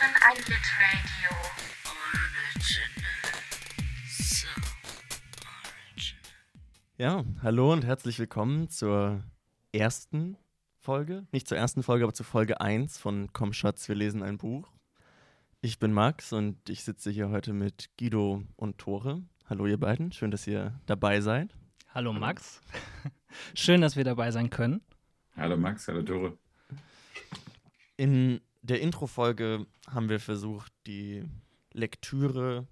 hören ein Lit Radio. Ja, hallo und herzlich willkommen zur ersten Folge. Nicht zur ersten Folge, aber zur Folge 1 von Komm Schatz, wir lesen ein Buch. Ich bin Max und ich sitze hier heute mit Guido und Tore. Hallo ihr beiden, schön, dass ihr dabei seid. Hallo Max. Schön, dass wir dabei sein können. Hallo Max, hallo Tore. In der Intro-Folge haben wir versucht, die Lektüre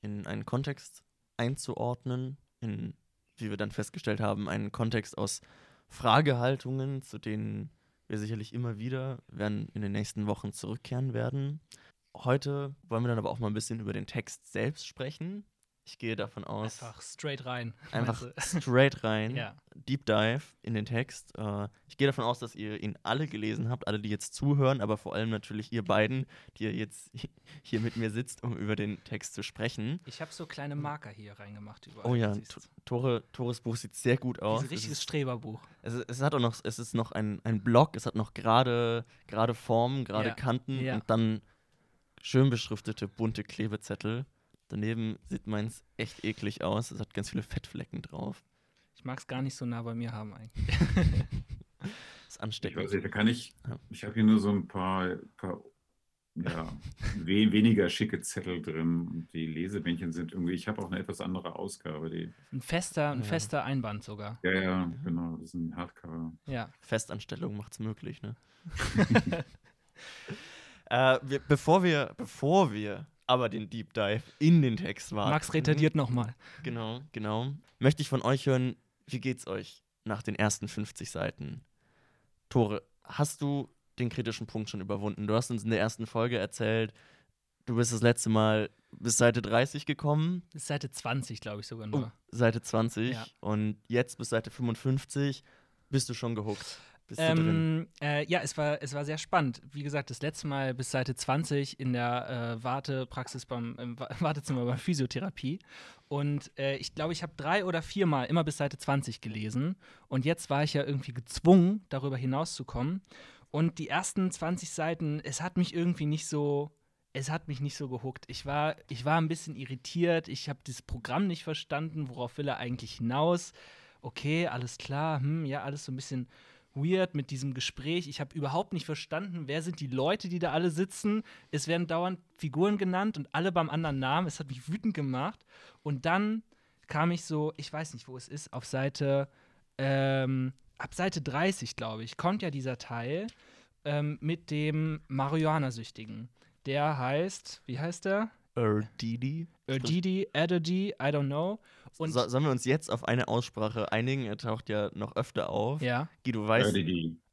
in einen Kontext einzuordnen, in, wie wir dann festgestellt haben, einen Kontext aus Fragehaltungen, zu denen wir sicherlich immer wieder werden in den nächsten Wochen zurückkehren werden. Heute wollen wir dann aber auch mal ein bisschen über den Text selbst sprechen. Ich gehe davon aus. Einfach straight rein. Einfach straight rein. Ja. Deep Dive in den Text. Äh, ich gehe davon aus, dass ihr ihn alle gelesen habt, alle, die jetzt zuhören, aber vor allem natürlich ihr beiden, die ihr jetzt hier mit mir sitzt, um über den Text zu sprechen. Ich habe so kleine Marker hier reingemacht überall. Oh ja? Tore, Tores Buch sieht sehr gut aus. Ein richtiges es, Streberbuch. ist, es, es hat auch noch, es ist noch ein, ein Block, es hat noch gerade gerade Formen, gerade Ja, Kanten ja. und dann schön beschriftete bunte Klebezettel. Daneben sieht meins echt eklig aus. Es hat ganz viele Fettflecken drauf. Ich mag es gar nicht so nah bei mir haben eigentlich. Ist Ich ansteckend. nicht, da kann ich, Ja. ich habe hier nur so ein paar, paar ja, we weniger schicke Zettel drin und die Lesebändchen sind irgendwie, ich habe auch eine etwas andere Ausgabe. Die, Ein fester, ein Ja. fester Einband sogar. ja, ja, genau, das ist ein Hardcover. Ja. Festanstellung macht's möglich, ne? äh, wir, bevor wir, bevor wir aber den Deep Dive in den Text wagen. Max retardiert nochmal. Genau, genau. Möchte ich von euch hören, wie geht's euch nach den ersten 50 Seiten? Tore, hast du den kritischen Punkt schon überwunden? Du hast uns in der ersten Folge erzählt, du bist das letzte Mal bis Seite 30 gekommen, ist Seite 20, glaube ich sogar oh, nur. Seite 20 Ja. und jetzt bis Seite 55 bist du schon gehuckt. Bist du drin? Ähm, äh, ja, es war, es war sehr spannend. Wie gesagt, das letzte Mal bis Seite 20 in der äh, Wartepraxis beim im Wa- Wartezimmer bei Physiotherapie. Und äh, ich glaube, ich habe drei oder viermal immer bis Seite 20 gelesen. Und jetzt war ich ja irgendwie gezwungen, darüber hinauszukommen. Und die ersten 20 Seiten, es hat mich irgendwie nicht so. Es hat mich nicht so gehuckt. Ich war, ich war ein bisschen irritiert. Ich habe das Programm nicht verstanden. Worauf will er eigentlich hinaus? Okay, alles klar. Hm, ja, alles so ein bisschen weird mit diesem Gespräch. Ich habe überhaupt nicht verstanden, wer sind die Leute, die da alle sitzen. Es werden dauernd Figuren genannt und alle beim anderen Namen. Es hat mich wütend gemacht. Und dann kam ich so, ich weiß nicht, wo es ist, auf Seite, ähm, ab Seite 30, glaube ich, kommt ja dieser Teil ähm, mit dem Marihuana-Süchtigen. Der heißt, wie heißt der? Erdidi? Erdidi, Erdidi, I don't know. Und So, sollen wir uns jetzt auf eine Aussprache einigen? Er taucht ja noch öfter auf. ja, Guido weiß.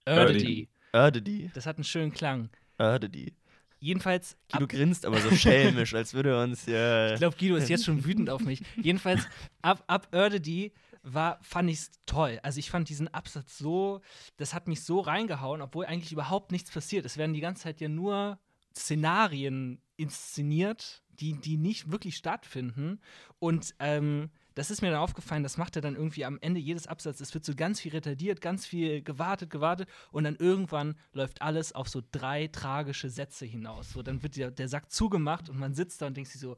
Erdidi. Erdidi. Das hat einen schönen Klang. Erdidi. Jedenfalls, Guido grinst aber so schelmisch, als würde er uns ja. ich glaube, Guido ist jetzt schon wütend auf mich. Jedenfalls, ab, ab Erdidi war, fand ich es toll. Also ich fand diesen Absatz so, das hat mich so reingehauen, obwohl eigentlich überhaupt nichts passiert. Es werden die ganze Zeit ja nur Szenarien inszeniert, die, die nicht wirklich stattfinden. Und ähm, das ist mir dann aufgefallen, das macht er dann irgendwie am Ende jedes Absatzes. Es wird so ganz viel retardiert, ganz viel gewartet, gewartet und dann irgendwann läuft alles auf so drei tragische Sätze hinaus. So, dann wird der, der Sack zugemacht und man sitzt da und denkt sich so,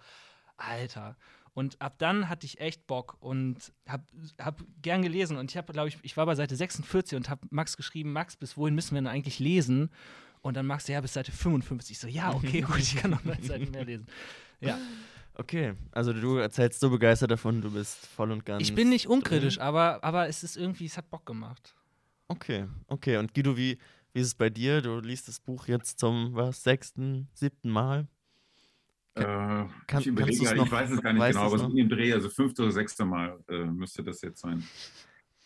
Alter. Und ab dann hatte ich echt Bock und hab, hab gern gelesen. Und ich habe, glaube ich, ich war bei Seite 46 und habe Max geschrieben, Max, bis wohin müssen wir denn eigentlich lesen? Und dann Max, ja, bis Seite 55. Ich so, ja, okay, gut, ich kann noch neun Seiten mehr lesen. Ja. Okay, also du erzählst so begeistert davon, du bist voll und ganz. Ich bin nicht unkritisch, drin. aber, aber es ist irgendwie, es hat Bock gemacht. Okay, okay. Und Guido, wie, wie ist es bei dir? Du liest das Buch jetzt zum was, sechsten, siebten Mal. Äh, kann- ich kannst überlege, ich noch- weiß es gar nicht genau, aber so noch? in dem Dreh, also fünfte oder sechste Mal äh, müsste das jetzt sein.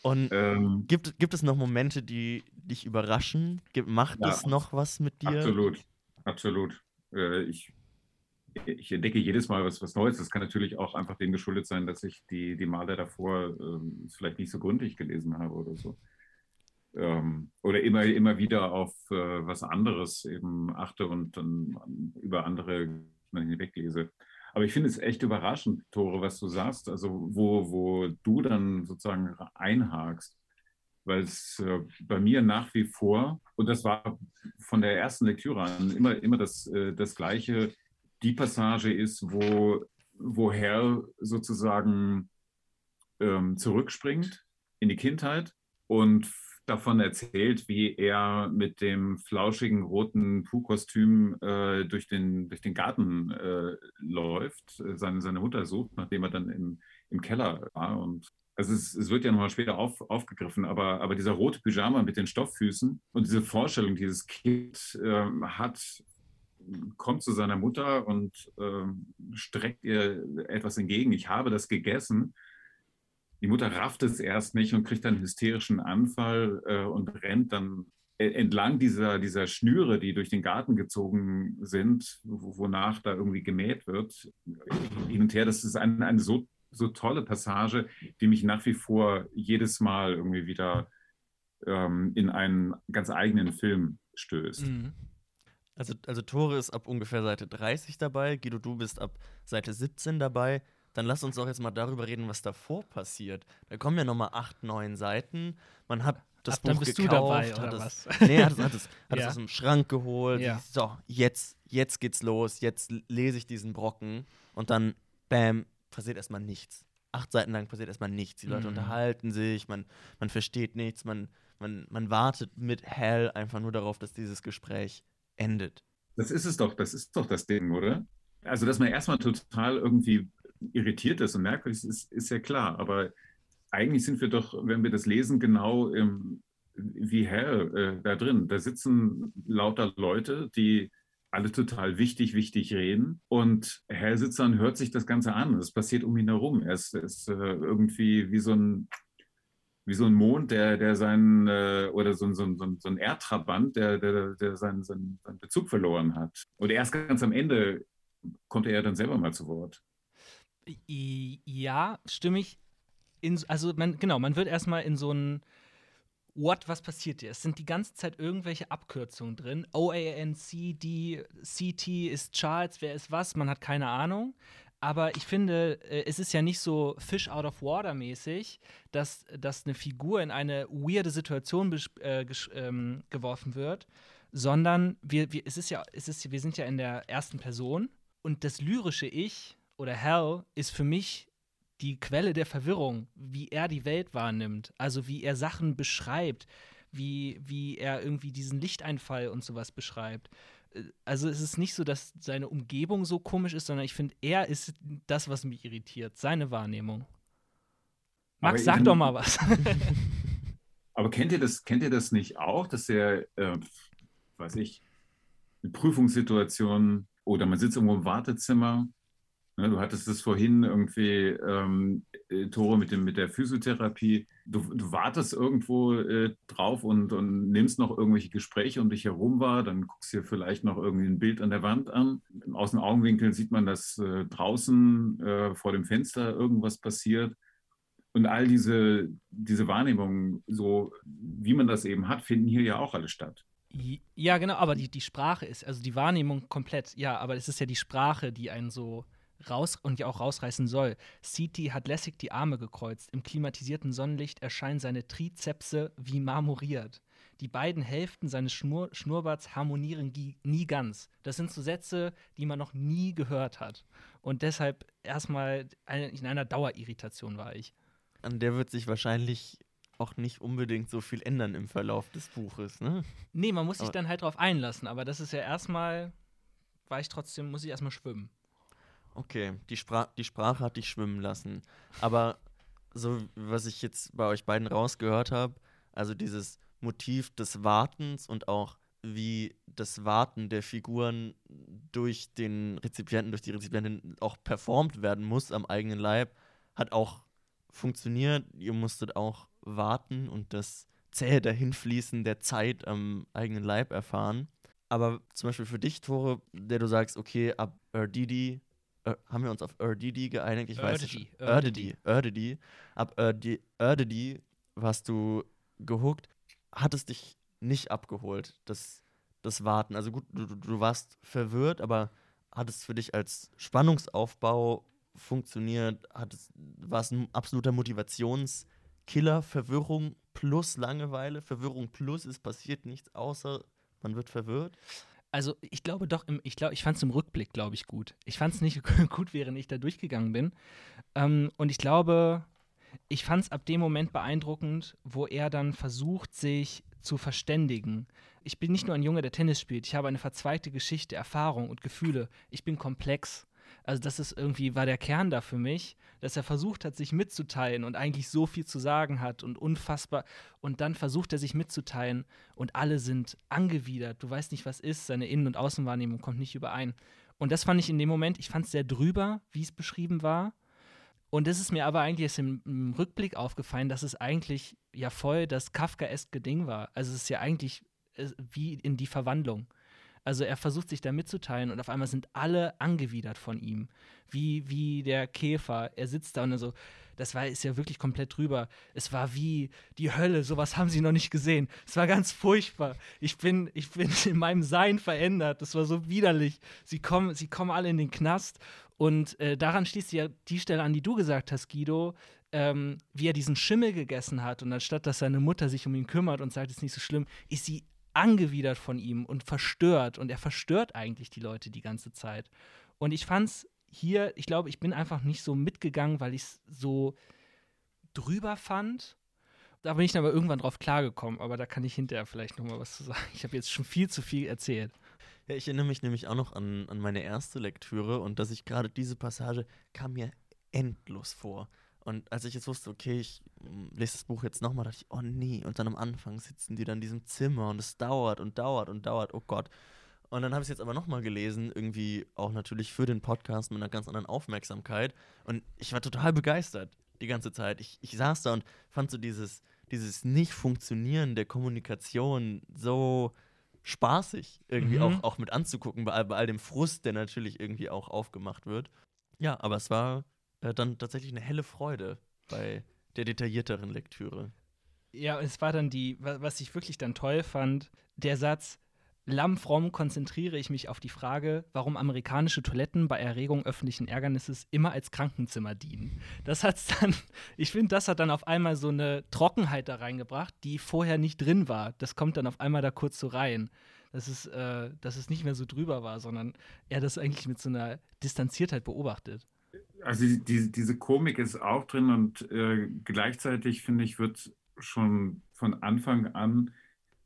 Und Ähm, gibt, gibt es noch Momente, die dich überraschen? Gibt, macht Ja, es noch was mit dir? Absolut, absolut. Äh, ich, ich entdecke jedes Mal was, was Neues. Das kann natürlich auch einfach dem geschuldet sein, dass ich die, die Male davor ähm, vielleicht nicht so gründlich gelesen habe oder so. Ähm, oder immer, immer wieder auf äh, was anderes eben achte und dann über andere hinweglese. Aber ich finde es echt überraschend, Tore, was du sagst, also wo, wo du dann sozusagen einhakst. weil es äh, bei mir nach wie vor, und das war von der ersten Lektüre an immer, immer das, äh, das Gleiche, die Passage ist, wo, wo Hal sozusagen ähm, zurückspringt in die Kindheit und davon erzählt, wie er mit dem flauschigen roten Puh-Kostüm äh, durch, den, durch den Garten äh, läuft, seine, seine Mutter sucht, nachdem er dann im, im Keller war. Und also es, es wird ja nochmal später auf, aufgegriffen, aber, aber dieser rote Pyjama mit den Stofffüßen und diese Vorstellung, dieses Kind äh, hat, kommt zu seiner Mutter und äh, streckt ihr etwas entgegen. Ich habe das gegessen die Mutter rafft es erst nicht und kriegt dann einen hysterischen Anfall äh, und rennt dann entlang dieser, dieser Schnüre, die durch den Garten gezogen sind, wonach da irgendwie gemäht wird, hin und her. Das ist eine, eine so, so tolle Passage, die mich nach wie vor jedes Mal irgendwie wieder ähm, in einen ganz eigenen Film stößt. Mhm. Also, also Tore ist ab ungefähr Seite 30 dabei, Guido, du bist ab Seite 17 dabei dann lass uns doch jetzt mal darüber reden, was davor passiert. Da kommen ja nochmal acht, neun Seiten. Man hat das Ab, Buch dann bist gekauft, du dabei, hat oder es, was? Nee, hat es, hat es, hat ja. es aus dem Schrank geholt. Ja. So, jetzt, jetzt geht's los, jetzt lese ich diesen Brocken und dann, bam, passiert erstmal nichts. Acht Seiten lang passiert erstmal nichts. Die Leute mhm. unterhalten sich, man, man versteht nichts, man, man, man wartet mit Hell einfach nur darauf, dass dieses Gespräch endet. Das ist es doch, das ist doch das Ding, oder? Also, dass man erstmal total irgendwie irritiert ist und merkwürdig ist, ist ja klar. Aber eigentlich sind wir doch, wenn wir das lesen, genau im, wie Herr äh, da drin. Da sitzen lauter Leute, die alle total wichtig, wichtig reden. Und Herr und hört sich das Ganze an. Es passiert um ihn herum. Er ist, ist äh, irgendwie wie so ein wie so ein Mond, der, der seinen, äh, oder so, so, so, so ein Erdtrabant, der, der, der seinen, seinen, Bezug verloren hat. Und erst ganz am Ende kommt er dann selber mal zu Wort. Ja, stimme ich. In, also, man, genau, man wird erstmal in so ein What, was passiert hier? Es sind die ganze Zeit irgendwelche Abkürzungen drin. OANC, D, CT ist Charles, wer ist was? Man hat keine Ahnung. Aber ich finde, äh, es ist ja nicht so Fish out of water mäßig, dass, dass eine Figur in eine weirde Situation äh, ähm, geworfen wird, sondern wir, wir, es ist ja, es ist, wir sind ja in der ersten Person und das lyrische Ich oder Hell ist für mich die Quelle der Verwirrung, wie er die Welt wahrnimmt, also wie er Sachen beschreibt, wie, wie er irgendwie diesen Lichteinfall und sowas beschreibt. Also es ist nicht so, dass seine Umgebung so komisch ist, sondern ich finde, er ist das, was mich irritiert, seine Wahrnehmung. Max, sag doch mal was. aber kennt ihr das, kennt ihr das nicht auch, dass er, äh, weiß ich, eine Prüfungssituation oder man sitzt irgendwo im Wartezimmer du hattest es vorhin irgendwie, ähm, äh, Tore, mit, dem, mit der Physiotherapie. Du, du wartest irgendwo äh, drauf und, und, nimmst noch irgendwelche Gespräche um dich herum wahr. Dann guckst du dir vielleicht noch irgendwie ein Bild an der Wand an. Aus dem Augenwinkel sieht man, dass äh, draußen äh, vor dem Fenster irgendwas passiert. Und all diese, diese Wahrnehmungen, so wie man das eben hat, finden hier ja auch alle statt. Ja, genau, aber die, die Sprache ist, also die Wahrnehmung komplett, ja, aber es ist ja die Sprache, die einen so raus und ja auch rausreißen soll. City hat lässig die Arme gekreuzt. Im klimatisierten Sonnenlicht erscheinen seine Trizepse wie marmoriert. Die beiden Hälften seines Schnur Schnurrbarts harmonieren nie ganz. Das sind so Sätze, die man noch nie gehört hat. Und deshalb erstmal in einer Dauerirritation war ich. An der wird sich wahrscheinlich auch nicht unbedingt so viel ändern im Verlauf des Buches, ne? Nee, man muss sich aber dann halt drauf einlassen, aber das ist ja erstmal, war ich trotzdem, muss ich erstmal schwimmen. Okay, die, Spra die Sprache hat dich schwimmen lassen. Aber so, was ich jetzt bei euch beiden rausgehört habe, also dieses Motiv des Wartens und auch wie das Warten der Figuren durch den Rezipienten, durch die Rezipientin auch performt werden muss am eigenen Leib, hat auch funktioniert. Ihr musstet auch warten und das zähe Dahinfließen der Zeit am eigenen Leib erfahren. Aber zum Beispiel für dich, Tore, der du sagst, okay, ab Erdidi haben wir uns auf Erdidi geeinigt? Ich weiß nicht. Erdidi. Erdidi. Ab Erdidi warst du gehuckt. Hat es dich nicht abgeholt, das, das Warten? Also gut, du, du warst verwirrt, aber hat es für dich als Spannungsaufbau funktioniert? Hat es, war es ein absoluter Motivationskiller, Verwirrung plus Langeweile, Verwirrung plus es passiert nichts, außer man wird verwirrt. Also ich glaube doch, im, ich glaube, ich fand es im Rückblick, glaube ich, gut. Ich fand es nicht gut, während ich da durchgegangen bin. Ähm, und ich glaube, ich fand es ab dem Moment beeindruckend, wo er dann versucht, sich zu verständigen. Ich bin nicht nur ein Junge, der Tennis spielt. Ich habe eine verzweigte Geschichte, Erfahrung und Gefühle. Ich bin komplex. Also das ist irgendwie, war der Kern da für mich, dass er versucht hat, sich mitzuteilen und eigentlich so viel zu sagen hat und unfassbar. Und dann versucht er sich mitzuteilen und alle sind angewidert. Du weißt nicht, was ist. Seine Innen- und Außenwahrnehmung kommt nicht überein. Und das fand ich in dem Moment, ich fand es sehr drüber, wie es beschrieben war. Und es ist mir aber eigentlich erst im, im, Rückblick aufgefallen, dass es eigentlich ja voll das Kafkaeske Ding war. Also es ist ja eigentlich äh, wie in die Verwandlung. Also er versucht sich da mitzuteilen und auf einmal sind alle angewidert von ihm. Wie, wie der Käfer. Er sitzt da und so, das war, ist ja wirklich komplett drüber. Es war wie die Hölle, sowas haben sie noch nicht gesehen. Es war ganz furchtbar. Ich bin, ich bin in meinem Sein verändert. Das war so widerlich. Sie kommen, sie kommen alle in den Knast. Und äh, daran schließt ja die Stelle an, die du gesagt hast, Guido, ähm, wie er diesen Schimmel gegessen hat. Und anstatt dass seine Mutter sich um ihn kümmert und sagt, es ist nicht so schlimm, ist sie angewidert von ihm und verstört. Und er verstört eigentlich die Leute die ganze Zeit. Und ich fand's hier, ich glaube, ich bin einfach nicht so mitgegangen, weil ich es so drüber fand. Da bin ich dann aber irgendwann drauf klargekommen, aber da kann ich hinterher vielleicht noch mal was zu sagen. Ich habe jetzt schon viel zu viel erzählt. Ja, ich erinnere mich nämlich auch noch an, an meine erste Lektüre und dass ich gerade diese Passage kam mir endlos vor. Und als ich jetzt wusste, okay, ich hm, lese das Buch jetzt nochmal, dachte ich, oh nee. Und dann am Anfang sitzen die dann in diesem Zimmer und es dauert und dauert und dauert, oh Gott. Und dann habe ich es jetzt aber nochmal gelesen, irgendwie auch natürlich für den Podcast mit einer ganz anderen Aufmerksamkeit. Und ich war total begeistert die ganze Zeit. Ich, ich saß da und fand so dieses, dieses Nicht-Funktionieren der Kommunikation so spaßig, irgendwie mhm. auch, auch mit anzugucken, bei all, bei all dem Frust, der natürlich irgendwie auch aufgemacht wird. Ja, aber es war äh, dann tatsächlich eine helle Freude bei der detaillierteren Lektüre. Ja, es war dann die, was ich wirklich dann toll fand, der Satz, Lammfromm konzentriere ich mich auf die Frage, warum amerikanische Toiletten bei Erregung öffentlichen Ärgernisses immer als Krankenzimmer dienen. Das hat's dann, ich finde, das hat dann auf einmal so eine Trockenheit da reingebracht, die vorher nicht drin war. Das kommt dann auf einmal da kurz so rein. Dass es, äh, dass es nicht mehr so drüber war, sondern er das eigentlich mit so einer Distanziertheit beobachtet. Also die, diese Komik ist auch drin und äh, gleichzeitig, finde ich, wird schon von Anfang an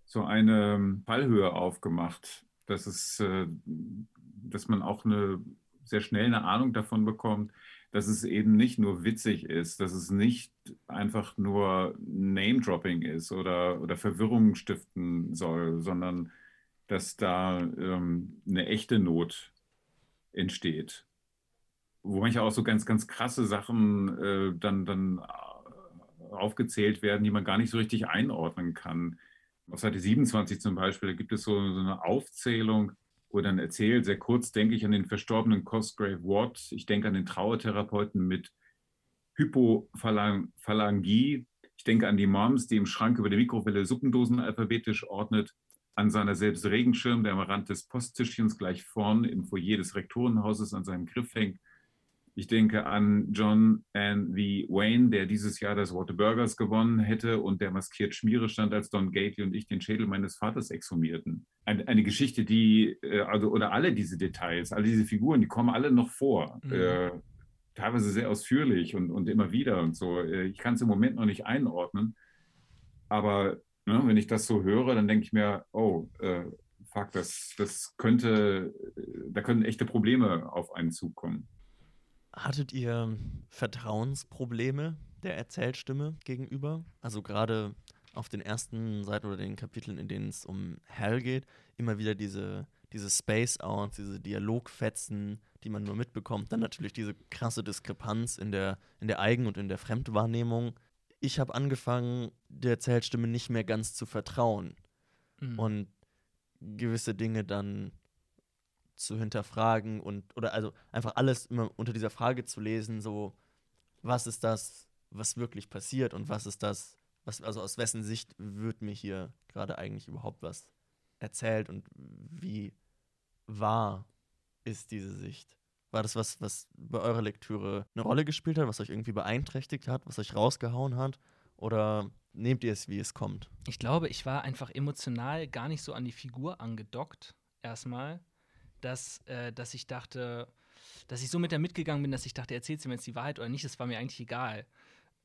so eine ähm, Fallhöhe aufgemacht, dass, es, äh, dass man auch eine sehr schnell eine Ahnung davon bekommt, dass es eben nicht nur witzig ist, dass es nicht einfach nur Name-Dropping ist oder, oder Verwirrung stiften soll, sondern dass da ähm, eine echte Not entsteht. Wo manchmal auch so ganz, ganz krasse Sachen äh, dann, dann äh, aufgezählt werden, die man gar nicht so richtig einordnen kann. Auf Seite 27 zum Beispiel, da gibt es so, so eine Aufzählung, wo dann erzählt, sehr kurz denke ich an den verstorbenen Cosgrave Watt, ich denke an den Trauertherapeuten mit Hypophalangie, ich denke an die Moms, die im Schrank über der Mikrowelle Suppendosen alphabetisch ordnet, an seiner selbst Regenschirm, der am Rand des Posttischchens gleich vorn im Foyer des Rektorenhauses an seinem Griff hängt, ich denke an John N. V. Wayne, der dieses Jahr das Burgers gewonnen hätte und der maskiert Schmiere stand, als Don Gately und ich den Schädel meines Vaters exhumierten. Eine, eine Geschichte, die, äh, also, oder alle diese Details, alle diese Figuren, die kommen alle noch vor. Mhm. Äh, teilweise sehr ausführlich und, und immer wieder und so. Äh, ich kann es im Moment noch nicht einordnen, aber ne, wenn ich das so höre, dann denke ich mir, oh, äh, fuck, das, das könnte, äh, da können echte Probleme auf einen zukommen. Hattet ihr Vertrauensprobleme der Erzählstimme gegenüber? Also gerade auf den ersten Seiten oder den Kapiteln, in denen es um Hell geht, immer wieder diese, diese Space-Outs, diese Dialogfetzen, die man nur mitbekommt. Dann natürlich diese krasse Diskrepanz in der, in der Eigen- und in der Fremdwahrnehmung. Ich habe angefangen, der Erzählstimme nicht mehr ganz zu vertrauen mhm. und gewisse Dinge dann zu hinterfragen und oder also einfach alles immer unter dieser Frage zu lesen, so was ist das, was wirklich passiert und was ist das, was, also aus wessen Sicht wird mir hier gerade eigentlich überhaupt was erzählt und wie wahr ist diese Sicht? War das was, was bei eurer Lektüre eine Rolle gespielt hat, was euch irgendwie beeinträchtigt hat, was euch rausgehauen hat? Oder nehmt ihr es, wie es kommt? Ich glaube, ich war einfach emotional gar nicht so an die Figur angedockt, erstmal, dass, äh, dass ich dachte, dass ich so mit der mitgegangen bin, dass ich dachte, erzählt sie mir jetzt die Wahrheit oder nicht, das war mir eigentlich egal.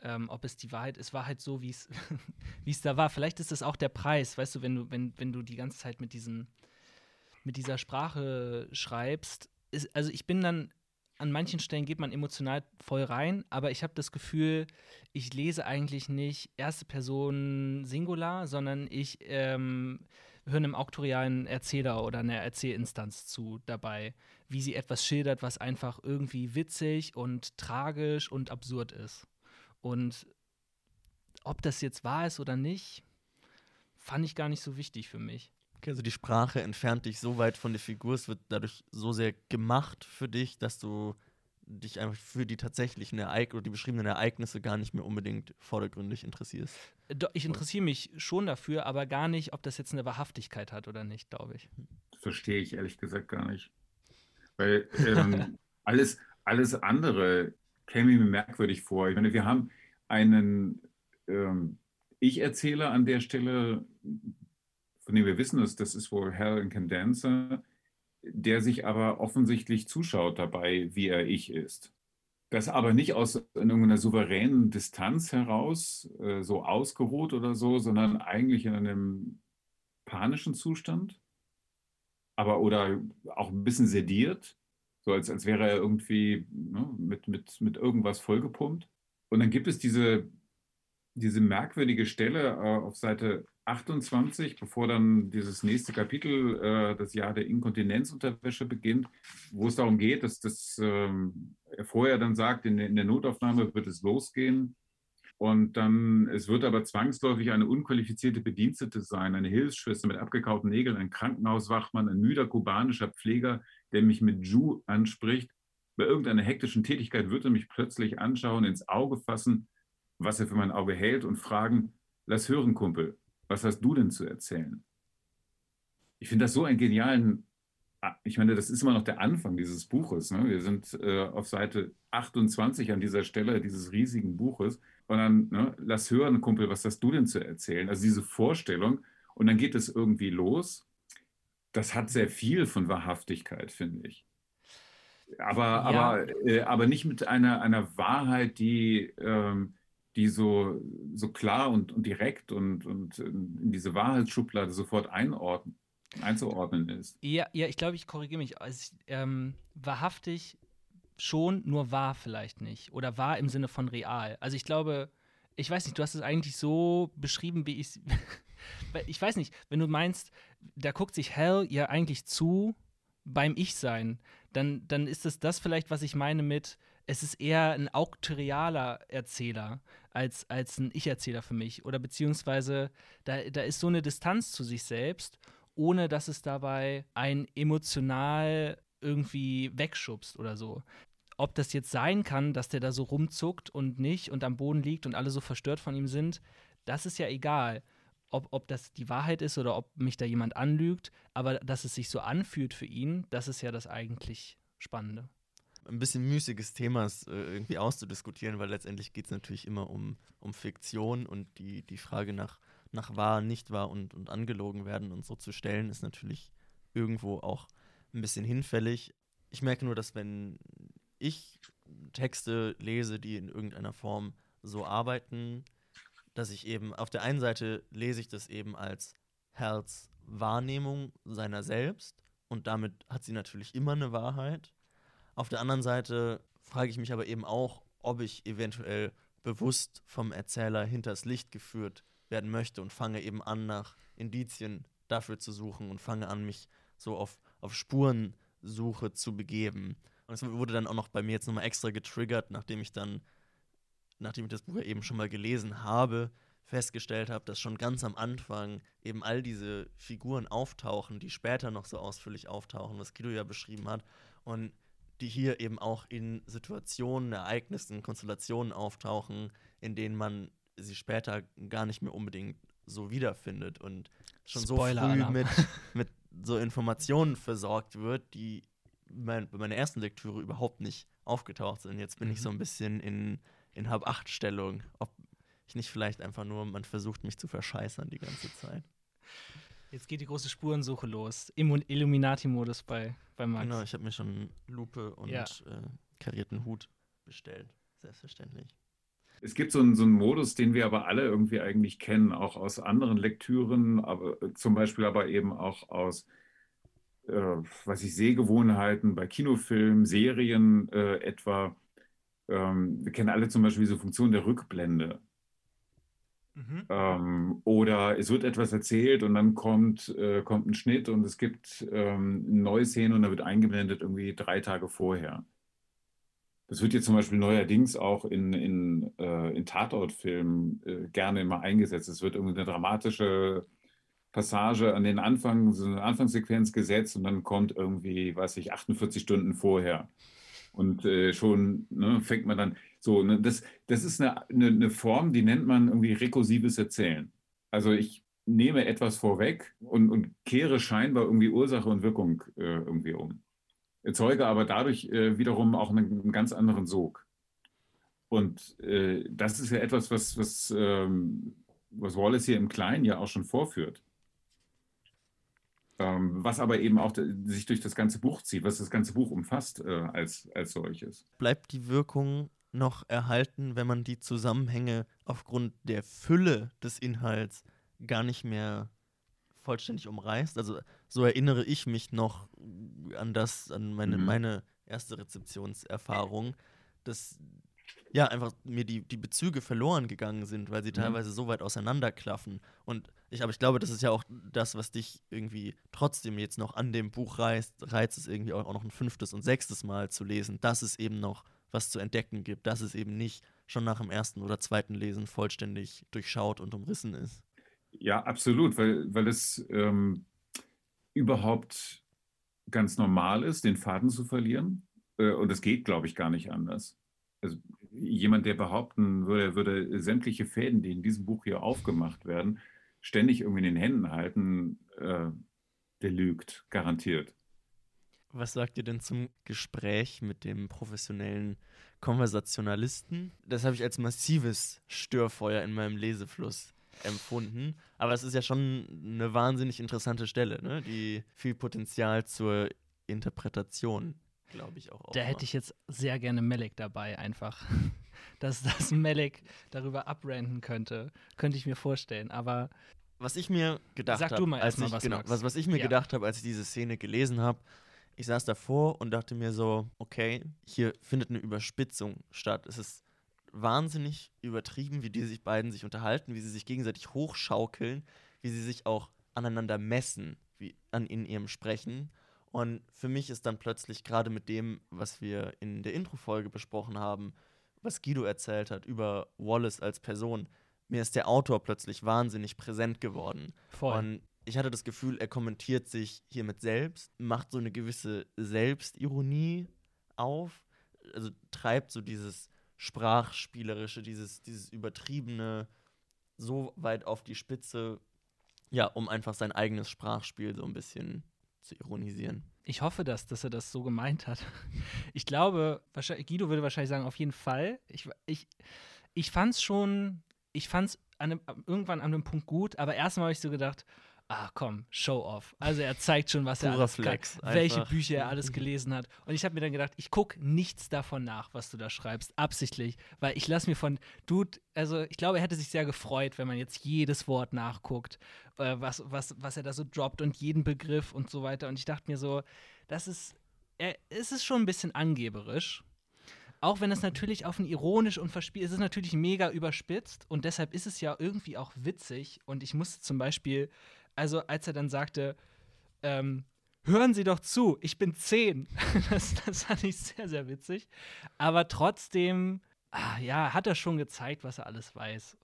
Ähm, ob es die Wahrheit ist, war halt so, wie es da war. Vielleicht ist das auch der Preis, weißt du, wenn du, wenn, wenn du die ganze Zeit mit diesen, mit dieser Sprache schreibst. Ist, also ich bin dann an manchen Stellen geht man emotional voll rein, aber ich habe das Gefühl, ich lese eigentlich nicht erste Person Singular, sondern ich ähm, höre einem auktorialen Erzähler oder einer Erzählinstanz zu dabei, wie sie etwas schildert, was einfach irgendwie witzig und tragisch und absurd ist. Und ob das jetzt wahr ist oder nicht, fand ich gar nicht so wichtig für mich. Okay, also die Sprache entfernt dich so weit von der Figur, es wird dadurch so sehr gemacht für dich, dass du dich einfach für die tatsächlichen Ereignisse oder die beschriebenen Ereignisse gar nicht mehr unbedingt vordergründig interessierst. Ich interessiere mich schon dafür, aber gar nicht, ob das jetzt eine Wahrhaftigkeit hat oder nicht, glaube ich. Das verstehe ich ehrlich gesagt gar nicht. Weil ähm, alles, alles andere käme mir merkwürdig vor. Ich meine, wir haben einen ähm, Ich-Erzähler an der Stelle, von dem wir wissen, dass das ist wohl Hal Incandenza, der sich aber offensichtlich zuschaut dabei, wie er ich ist. Das aber nicht aus irgendeiner souveränen Distanz heraus, äh, so ausgeruht oder so, sondern eigentlich in einem panischen Zustand, aber oder auch ein bisschen sediert, so als, als wäre er irgendwie ne, mit, mit, mit irgendwas vollgepumpt. Und dann gibt es diese, diese merkwürdige Stelle äh, auf Seite 28, bevor dann dieses nächste Kapitel, äh, das Jahr der Inkontinenzunterwäsche beginnt, wo es darum geht, dass das, ähm, er vorher dann sagt, in, in der Notaufnahme wird es losgehen. Und dann, es wird aber zwangsläufig eine unqualifizierte Bedienstete sein, eine Hilfsschwester mit abgekauten Nägeln, ein Krankenhauswachmann, ein müder kubanischer Pfleger, der mich mit Ju anspricht. Bei irgendeiner hektischen Tätigkeit wird er mich plötzlich anschauen, ins Auge fassen, was er für mein Auge hält und fragen, lass hören, Kumpel, was hast du denn zu erzählen? Ich finde das so einen genialen, ah, ich meine, das ist immer noch der Anfang dieses Buches. Ne? Wir sind äh, auf Seite 28 an dieser Stelle dieses riesigen Buches. Und dann, ne, lass hören, Kumpel, was hast du denn zu erzählen? Also diese Vorstellung. Und dann geht es irgendwie los. Das hat sehr viel von Wahrhaftigkeit, finde ich. Aber, ja. aber, äh, aber nicht mit einer, einer Wahrheit, die, ähm, die so, so klar und, und direkt und, und in diese Wahrheitsschublade sofort einordnen, einzuordnen ist. Ja, ja ich glaube, ich korrigiere mich. Also, ähm, wahrhaftig schon, nur wahr vielleicht nicht. Oder wahr im Sinne von real. Also ich glaube, ich weiß nicht, du hast es eigentlich so beschrieben, wie ich es. ich weiß nicht, wenn du meinst, da guckt sich Hell ja eigentlich zu beim Ich-Sein, dann, dann ist es das vielleicht, was ich meine mit, es ist eher ein auktorialer Erzähler als, als ein Ich-Erzähler für mich. Oder beziehungsweise da, da ist so eine Distanz zu sich selbst, ohne dass es dabei ein emotional irgendwie wegschubst oder so. Ob das jetzt sein kann, dass der da so rumzuckt und nicht und am Boden liegt und alle so verstört von ihm sind, das ist ja egal. Ob, ob das die Wahrheit ist oder ob mich da jemand anlügt, aber dass es sich so anfühlt für ihn, das ist ja das eigentlich Spannende ein bisschen müßiges Thema äh, irgendwie auszudiskutieren, weil letztendlich geht es natürlich immer um, um Fiktion und die, die Frage nach, nach wahr, nicht wahr und, und angelogen werden und so zu stellen, ist natürlich irgendwo auch ein bisschen hinfällig. Ich merke nur, dass wenn ich Texte lese, die in irgendeiner Form so arbeiten, dass ich eben auf der einen Seite lese ich das eben als Herz Wahrnehmung seiner selbst und damit hat sie natürlich immer eine Wahrheit auf der anderen Seite frage ich mich aber eben auch, ob ich eventuell bewusst vom Erzähler hinters Licht geführt werden möchte und fange eben an, nach Indizien dafür zu suchen und fange an, mich so auf, auf Spurensuche zu begeben. Und es wurde dann auch noch bei mir jetzt nochmal extra getriggert, nachdem ich dann, nachdem ich das Buch eben schon mal gelesen habe, festgestellt habe, dass schon ganz am Anfang eben all diese Figuren auftauchen, die später noch so ausführlich auftauchen, was Kido ja beschrieben hat. Und die hier eben auch in Situationen, Ereignissen, Konstellationen auftauchen, in denen man sie später gar nicht mehr unbedingt so wiederfindet und schon so früh mit, mit so Informationen versorgt wird, die mein, bei meiner ersten Lektüre überhaupt nicht aufgetaucht sind. Jetzt bin mhm. ich so ein bisschen in, in Hab-Acht-Stellung, ob ich nicht vielleicht einfach nur, man versucht mich zu verscheißern die ganze Zeit. Jetzt geht die große Spurensuche los. Illuminati-Modus bei, bei Max. Genau, ich habe mir schon Lupe und Ja. äh, karierten Hut bestellt. Selbstverständlich. Es gibt so einen, so einen Modus, den wir aber alle irgendwie eigentlich kennen, auch aus anderen Lektüren, aber äh, zum Beispiel aber eben auch aus, äh, was ich Sehgewohnheiten bei Kinofilmen, Serien äh, etwa. Ähm, wir kennen alle zum Beispiel diese Funktion der Rückblende. Mhm. Ähm, oder es wird etwas erzählt und dann kommt, äh, kommt ein Schnitt und es gibt ähm, eine neue Szene und da wird eingeblendet irgendwie drei Tage vorher. Das wird jetzt zum Beispiel neuerdings auch in, in, äh, in Tatortfilmen äh, gerne immer eingesetzt. Es wird irgendwie eine dramatische Passage an den Anfang, so eine Anfangssequenz gesetzt und dann kommt irgendwie, weiß ich, 48 Stunden vorher. Und äh, schon ne, fängt man dann so, ne, das, das ist eine, eine, eine Form, die nennt man irgendwie rekursives Erzählen. Also ich nehme etwas vorweg und, und kehre scheinbar irgendwie Ursache und Wirkung äh, irgendwie um. Erzeuge aber dadurch äh, wiederum auch einen, einen ganz anderen Sog. Und äh, das ist ja etwas, was, was, ähm, was Wallace hier im Kleinen ja auch schon vorführt. Ähm, was aber eben auch de- sich durch das ganze Buch zieht, was das ganze Buch umfasst äh, als, als solches. Bleibt die Wirkung noch erhalten, wenn man die Zusammenhänge aufgrund der Fülle des Inhalts gar nicht mehr vollständig umreißt? Also so erinnere ich mich noch an das, an meine, Mhm. meine erste Rezeptionserfahrung, dass ja einfach mir die, die Bezüge verloren gegangen sind, weil sie teilweise so weit auseinanderklaffen. Und ich, aber ich glaube, das ist ja auch das, was dich irgendwie trotzdem jetzt noch an dem Buch reizt, reizt es irgendwie auch, auch noch ein fünftes und sechstes Mal zu lesen, dass es eben noch was zu entdecken gibt, dass es eben nicht schon nach dem ersten oder zweiten Lesen vollständig durchschaut und umrissen ist. Ja, absolut, weil, weil es ähm, überhaupt ganz normal ist, den Faden zu verlieren. Äh, und es geht, glaube ich, gar nicht anders. Also jemand, der behaupten würde, er würde sämtliche Fäden, die in diesem Buch hier aufgemacht werden, ständig irgendwie in den Händen halten, äh, der lügt, garantiert. Was sagt ihr denn zum Gespräch mit dem professionellen Konversationalisten? Das habe ich als massives Störfeuer in meinem Lesefluss empfunden. Aber es ist ja schon eine wahnsinnig interessante Stelle, ne? die viel Potenzial zur Interpretation, glaube ich, auch Da hätte ich jetzt sehr gerne Melek dabei, einfach. Dass das Melek darüber abranden könnte, könnte ich mir vorstellen. Aber Was ich mir gedacht habe, als erst mal ich, was, genau, was, was ich mir Ja. gedacht habe, als ich diese Szene gelesen habe, ich saß davor und dachte mir so, okay, hier findet eine Überspitzung statt. Es ist wahnsinnig übertrieben, wie die sich beiden sich unterhalten, wie sie sich gegenseitig hochschaukeln, wie sie sich auch aneinander messen, wie an in ihrem Sprechen. Und für mich ist dann plötzlich gerade mit dem, was wir in der Intro-Folge besprochen haben, was Guido erzählt hat über Wallace als Person, mir ist der Autor plötzlich wahnsinnig präsent geworden. voll. Und ich hatte das Gefühl, er kommentiert sich hiermit selbst, macht so eine gewisse Selbstironie auf, also treibt so dieses Sprachspielerische, dieses, dieses Übertriebene so weit auf die Spitze, ja, um einfach sein eigenes Sprachspiel so ein bisschen zu ironisieren. Ich hoffe, dass, dass er das so gemeint hat. Ich glaube, Guido würde wahrscheinlich sagen, auf jeden Fall. Ich, ich, ich fand es schon, ich fand es irgendwann an einem Punkt gut, aber erstmal habe ich so gedacht, ah komm, Show off. Also er zeigt schon, was er alles Flex, kann, welche. Bücher er alles gelesen hat. Und ich habe mir dann gedacht, ich gucke nichts davon nach, was du da schreibst, absichtlich, weil ich lasse mir von, Dude, also ich glaube, er hätte sich sehr gefreut, wenn man jetzt jedes Wort nachguckt, äh, was, was, was er da so droppt und jeden Begriff und so weiter. Und ich dachte mir so, das ist, er, es ist schon ein bisschen angeberisch. Auch wenn es natürlich auf ein ironisch und verspielt, es ist natürlich mega überspitzt und deshalb ist es ja irgendwie auch witzig. Und ich musste zum Beispiel, also als er dann sagte, ähm, hören Sie doch zu, ich bin zehn. Das, das fand ich sehr, sehr witzig. Aber trotzdem, ah, ja, hat er schon gezeigt, was er alles weiß.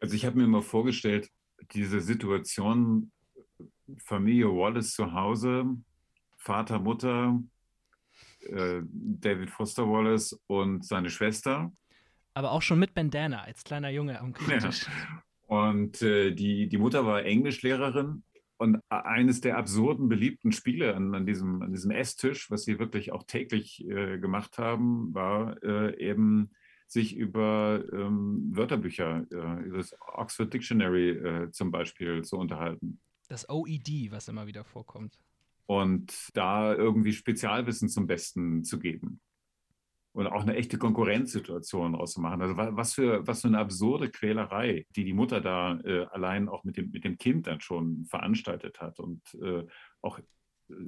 Also ich habe mir immer vorgestellt, diese Situation, Familie Wallace zu Hause, Vater, Mutter, äh, David Foster Wallace und seine Schwester. Aber auch schon mit Bandana als kleiner Junge am Küchentisch. Und äh, die, die Mutter war Englischlehrerin. Und eines der absurden, beliebten Spiele an, an, diesem, an diesem Esstisch, was sie wirklich auch täglich äh, gemacht haben, war äh, eben sich über ähm, Wörterbücher, äh, über das Oxford Dictionary äh, zum Beispiel zu unterhalten. Das OED, was immer wieder vorkommt. Und da irgendwie Spezialwissen zum Besten zu geben. Und auch eine echte Konkurrenzsituation auszumachen. Also was für, was für eine absurde Quälerei, die die Mutter da äh, allein auch mit dem, mit dem Kind dann schon veranstaltet hat. Und äh, auch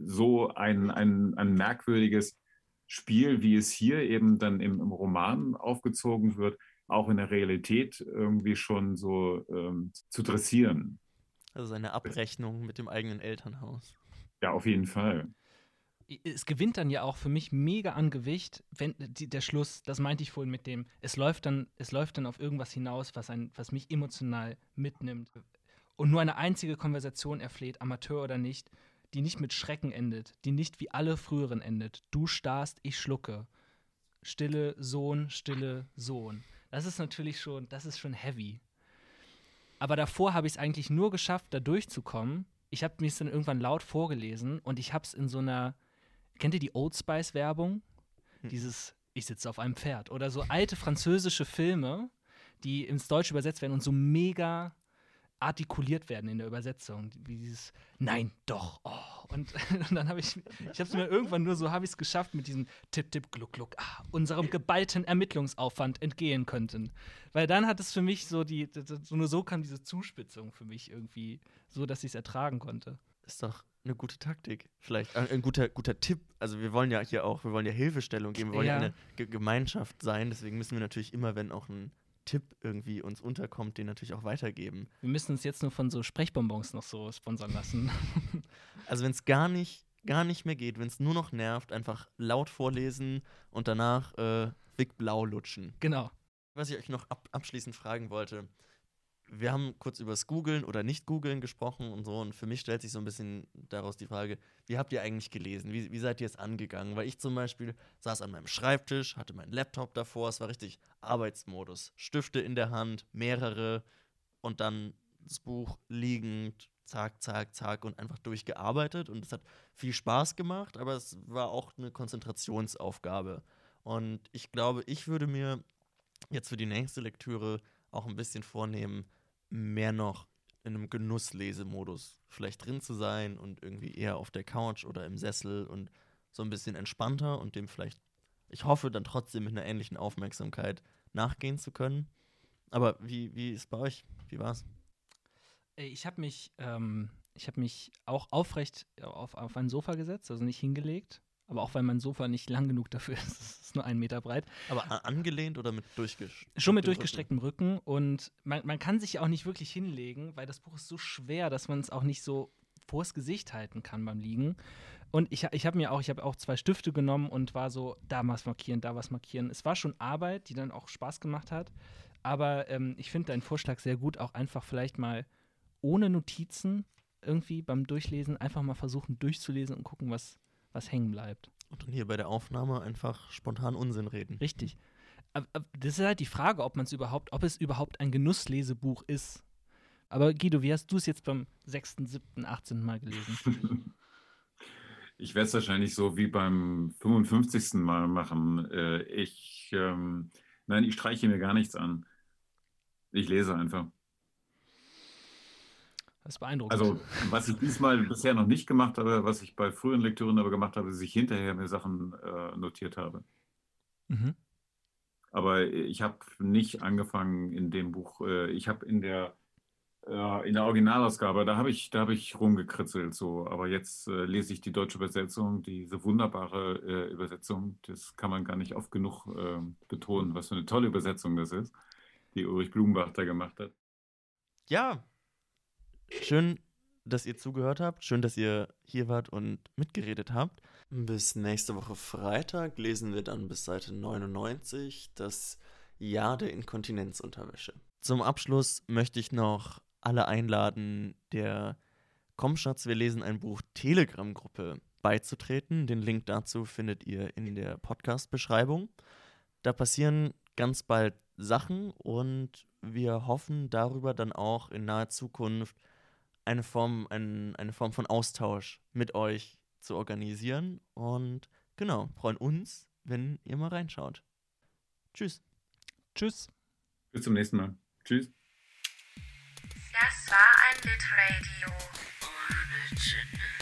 so ein, ein, ein merkwürdiges Spiel, wie es hier eben dann im, im Roman aufgezogen wird, auch in der Realität irgendwie schon so ähm, zu dressieren. Also eine Abrechnung mit dem eigenen Elternhaus. Ja, auf jeden Fall. Es gewinnt dann ja auch für mich mega an Gewicht, wenn die, der Schluss, das meinte ich vorhin mit dem, es läuft dann, es läuft dann auf irgendwas hinaus, was, ein, was mich emotional mitnimmt. Und nur eine einzige Konversation erfleht, Amateur oder nicht, die nicht mit Schrecken endet, die nicht wie alle früheren endet. Du starrst, ich schlucke. Stille Sohn, stille Sohn. Das ist natürlich schon, das ist schon heavy. Aber davor habe ich es eigentlich nur geschafft, da durchzukommen. Ich habe mir es dann irgendwann laut vorgelesen und ich habe es in so einer, kennt ihr die Old Spice Werbung? Hm. Dieses, ich sitze auf einem Pferd oder so alte französische Filme, die ins Deutsche übersetzt werden und so mega artikuliert werden in der Übersetzung. Wie dieses Nein, doch. Oh. Und, und dann habe ich, ich habe es mir irgendwann nur so, habe ich es geschafft, mit diesem Tipp, Tipp, Gluck, Gluck, ah, unserem geballten Ermittlungsaufwand entgehen könnten. Weil dann hat es für mich so die, so nur so kam diese Zuspitzung für mich irgendwie so, dass ich es ertragen konnte. Ist doch eine gute Taktik. Vielleicht ein, ein, guter, guter Tipp. Also wir wollen ja hier auch, wir wollen ja Hilfestellung geben, wir wollen ja, ja eine G Gemeinschaft sein. Deswegen müssen wir natürlich immer, wenn auch ein Tipp irgendwie uns unterkommt, den natürlich auch weitergeben. Wir müssen uns jetzt nur von so Sprechbonbons noch so sponsern lassen. also wenn es gar nicht, gar nicht mehr geht, wenn es nur noch nervt, einfach laut vorlesen und danach äh, Big Blau lutschen. Genau. Was ich euch noch ab abschließend fragen wollte, wir haben kurz über das Googeln oder Nicht-Googeln gesprochen und so. Und für mich stellt sich so ein bisschen daraus die Frage, wie habt ihr eigentlich gelesen? Wie, wie seid ihr es angegangen? Weil ich zum Beispiel saß an meinem Schreibtisch, hatte meinen Laptop davor, es war richtig Arbeitsmodus. Stifte in der Hand, mehrere und dann das Buch liegend, zack, zack, zack und einfach durchgearbeitet. Und es hat viel Spaß gemacht, aber es war auch eine Konzentrationsaufgabe. Und ich glaube, ich würde mir jetzt für die nächste Lektüre auch ein bisschen vornehmen, mehr noch in einem Genusslesemodus vielleicht drin zu sein und irgendwie eher auf der Couch oder im Sessel und so ein bisschen entspannter und dem vielleicht, ich hoffe, dann trotzdem mit einer ähnlichen Aufmerksamkeit nachgehen zu können. Aber wie, wie ist bei euch? Wie war's? Ich habe mich, ähm, ich mich auch aufrecht auf, auf ein Sofa gesetzt, also nicht hingelegt, aber auch weil mein Sofa nicht lang genug dafür ist. Es ist nur einen Meter breit. Aber angelehnt oder mit durchgestrecktem Schon mit durchgestrecktem Rücken. Rücken. Und man, man kann sich auch nicht wirklich hinlegen, weil das Buch ist so schwer, dass man es auch nicht so vors Gesicht halten kann beim Liegen. Und ich, ich habe mir auch, ich habe auch zwei Stifte genommen und war so, da was markieren, da was markieren. Es war schon Arbeit, die dann auch Spaß gemacht hat. Aber ähm, ich finde deinen Vorschlag sehr gut, auch einfach vielleicht mal ohne Notizen irgendwie beim Durchlesen einfach mal versuchen durchzulesen und gucken, was, was hängen bleibt. Und dann hier bei der Aufnahme einfach spontan Unsinn reden. Richtig. Aber, das ist halt die Frage, ob man es überhaupt, ob es überhaupt ein Genusslesebuch ist. Aber Guido, wie hast du es jetzt beim 6., 7., 18. Mal gelesen? Ich werde es wahrscheinlich so wie beim 55. Mal machen. Äh, ich, ähm, nein, ich streiche mir gar nichts an. Ich lese einfach. Das ist beeindruckend. Also, was ich diesmal bisher noch nicht gemacht habe, was ich bei früheren Lektüren aber gemacht habe, ist, dass ich hinterher mir Sachen äh, notiert habe. Mhm. Aber ich habe nicht angefangen in dem Buch. Äh, ich habe in der äh, in der Originalausgabe, da habe ich, da ich rumgekritzelt so. Aber jetzt äh, lese ich die deutsche Übersetzung, diese wunderbare äh, Übersetzung. Das kann man gar nicht oft genug ähm, betonen, was für eine tolle Übersetzung das ist, die Ulrich Blumenbach da gemacht hat. Ja, Schön, dass ihr zugehört habt. Schön, dass ihr hier wart und mitgeredet habt. Bis nächste Woche Freitag lesen wir dann bis Seite 99 das Jahr der Inkontinenzunterwäsche. Zum Abschluss möchte ich noch alle einladen, der Komm Schatz, wir lesen ein Buch Telegram-Gruppe beizutreten. Den Link dazu findet ihr in der Podcast-Beschreibung. Da passieren ganz bald Sachen und wir hoffen darüber dann auch in naher Zukunft eine Form, ein, eine Form von Austausch mit euch zu organisieren. Und genau, freuen uns, wenn ihr mal reinschaut. Tschüss. Tschüss. Bis zum nächsten Mal. Tschüss. Das war ein Litradio ohne Gin.